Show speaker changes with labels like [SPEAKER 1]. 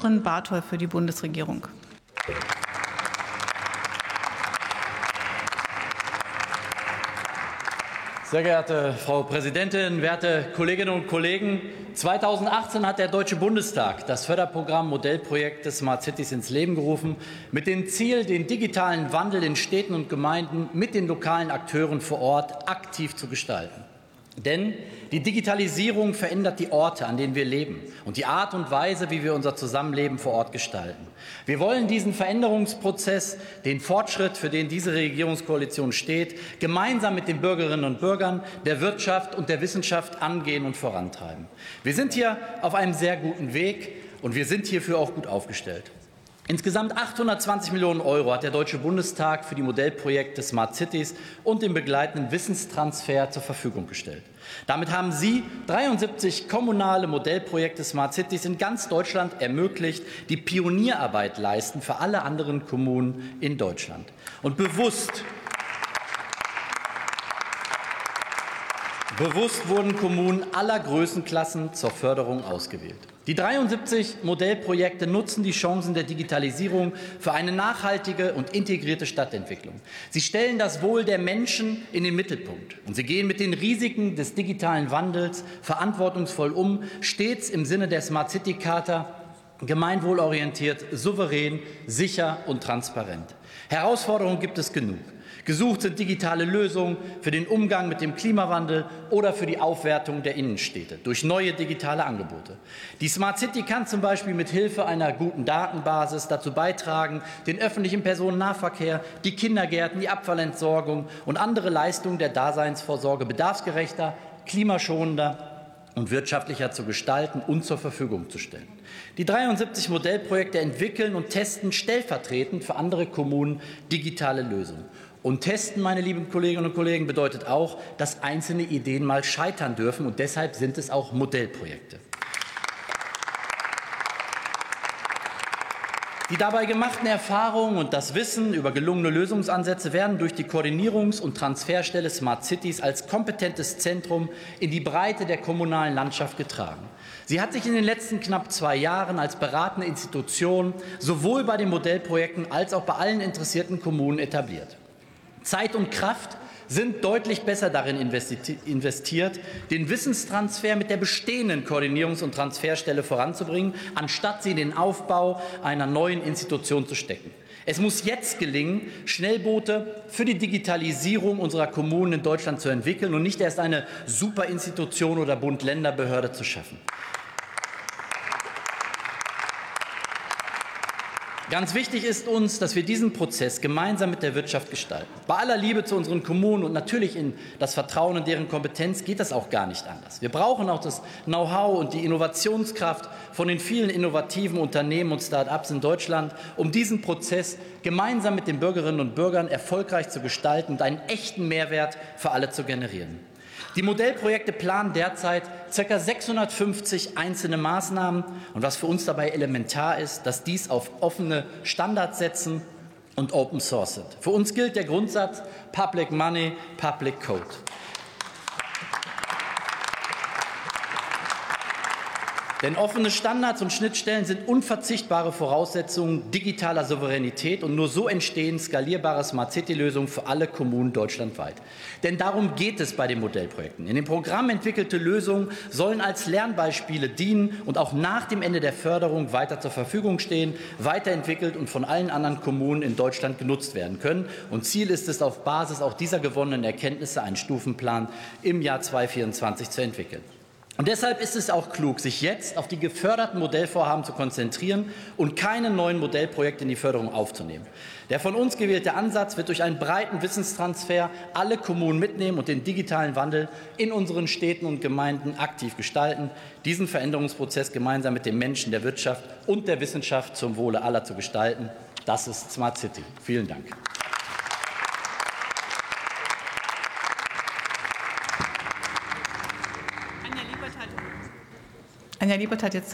[SPEAKER 1] Barthol für die Bundesregierung.
[SPEAKER 2] Sehr geehrte Frau Präsidentin, werte Kolleginnen und Kollegen! 2018 hat der Deutsche Bundestag das Förderprogramm Modellprojekt des Smart Cities ins Leben gerufen, mit dem Ziel, den digitalen Wandel in Städten und Gemeinden mit den lokalen Akteuren vor Ort aktiv zu gestalten. Denn die Digitalisierung verändert die Orte, an denen wir leben und die Art und Weise, wie wir unser Zusammenleben vor Ort gestalten. Wir wollen diesen Veränderungsprozess, den Fortschritt, für den diese Regierungskoalition steht, gemeinsam mit den Bürgerinnen und Bürgern, der Wirtschaft und der Wissenschaft angehen und vorantreiben. Wir sind hier auf einem sehr guten Weg und wir sind hierfür auch gut aufgestellt. Insgesamt 820 Millionen Euro hat der Deutsche Bundestag für die Modellprojekte Smart Cities und den begleitenden Wissenstransfer zur Verfügung gestellt. Damit haben Sie 73 kommunale Modellprojekte Smart Cities in ganz Deutschland ermöglicht, die Pionierarbeit leisten für alle anderen Kommunen in Deutschland. Und bewusst Bewusst wurden Kommunen aller Größenklassen zur Förderung ausgewählt. Die 73 Modellprojekte nutzen die Chancen der Digitalisierung für eine nachhaltige und integrierte Stadtentwicklung. Sie stellen das Wohl der Menschen in den Mittelpunkt und sie gehen mit den Risiken des digitalen Wandels verantwortungsvoll um, stets im Sinne der Smart City Charta gemeinwohlorientiert, souverän, sicher und transparent. Herausforderungen gibt es genug. Gesucht sind digitale Lösungen für den Umgang mit dem Klimawandel oder für die Aufwertung der Innenstädte durch neue digitale Angebote. Die Smart City kann zum Beispiel mit Hilfe einer guten Datenbasis dazu beitragen, den öffentlichen Personennahverkehr, die Kindergärten, die Abfallentsorgung und andere Leistungen der Daseinsvorsorge bedarfsgerechter, klimaschonender und wirtschaftlicher zu gestalten und zur Verfügung zu stellen. Die 73 Modellprojekte entwickeln und testen stellvertretend für andere Kommunen digitale Lösungen. Und testen, meine lieben Kolleginnen und Kollegen, bedeutet auch, dass einzelne Ideen mal scheitern dürfen. Und deshalb sind es auch Modellprojekte. Die dabei gemachten Erfahrungen und das Wissen über gelungene Lösungsansätze werden durch die Koordinierungs- und Transferstelle Smart Cities als kompetentes Zentrum in die Breite der kommunalen Landschaft getragen. Sie hat sich in den letzten knapp zwei Jahren als beratende Institution sowohl bei den Modellprojekten als auch bei allen interessierten Kommunen etabliert. Zeit und Kraft sind deutlich besser darin investiert, den Wissenstransfer mit der bestehenden Koordinierungs- und Transferstelle voranzubringen, anstatt sie in den Aufbau einer neuen Institution zu stecken. Es muss jetzt gelingen, Schnellboote für die Digitalisierung unserer Kommunen in Deutschland zu entwickeln und nicht erst eine Superinstitution oder Bund-Länder-Behörde zu schaffen. Ganz wichtig ist uns, dass wir diesen Prozess gemeinsam mit der Wirtschaft gestalten. Bei aller Liebe zu unseren Kommunen und natürlich in das Vertrauen in deren Kompetenz geht das auch gar nicht anders. Wir brauchen auch das Know-how und die Innovationskraft von den vielen innovativen Unternehmen und Start-ups in Deutschland, um diesen Prozess gemeinsam mit den Bürgerinnen und Bürgern erfolgreich zu gestalten und einen echten Mehrwert für alle zu generieren. Die Modellprojekte planen derzeit ca. 650 einzelne Maßnahmen. Und was für uns dabei elementar ist, dass dies auf offene Standards setzen und Open Source sind. Für uns gilt der Grundsatz Public Money, Public Code. Denn offene Standards und Schnittstellen sind unverzichtbare Voraussetzungen digitaler Souveränität und nur so entstehen skalierbare Smart City-Lösungen für alle Kommunen deutschlandweit. Denn darum geht es bei den Modellprojekten. In dem Programm entwickelte Lösungen sollen als Lernbeispiele dienen und auch nach dem Ende der Förderung weiter zur Verfügung stehen, weiterentwickelt und von allen anderen Kommunen in Deutschland genutzt werden können. Und Ziel ist es, auf Basis auch dieser gewonnenen Erkenntnisse einen Stufenplan im Jahr 2024 zu entwickeln. Und deshalb ist es auch klug, sich jetzt auf die geförderten Modellvorhaben zu konzentrieren und keine neuen Modellprojekte in die Förderung aufzunehmen. Der von uns gewählte Ansatz wird durch einen breiten Wissenstransfer alle Kommunen mitnehmen und den digitalen Wandel in unseren Städten und Gemeinden aktiv gestalten, diesen Veränderungsprozess gemeinsam mit den Menschen, der Wirtschaft und der Wissenschaft zum Wohle aller zu gestalten. Das ist Smart City. Vielen Dank.
[SPEAKER 1] Anja Liebert hat jetzt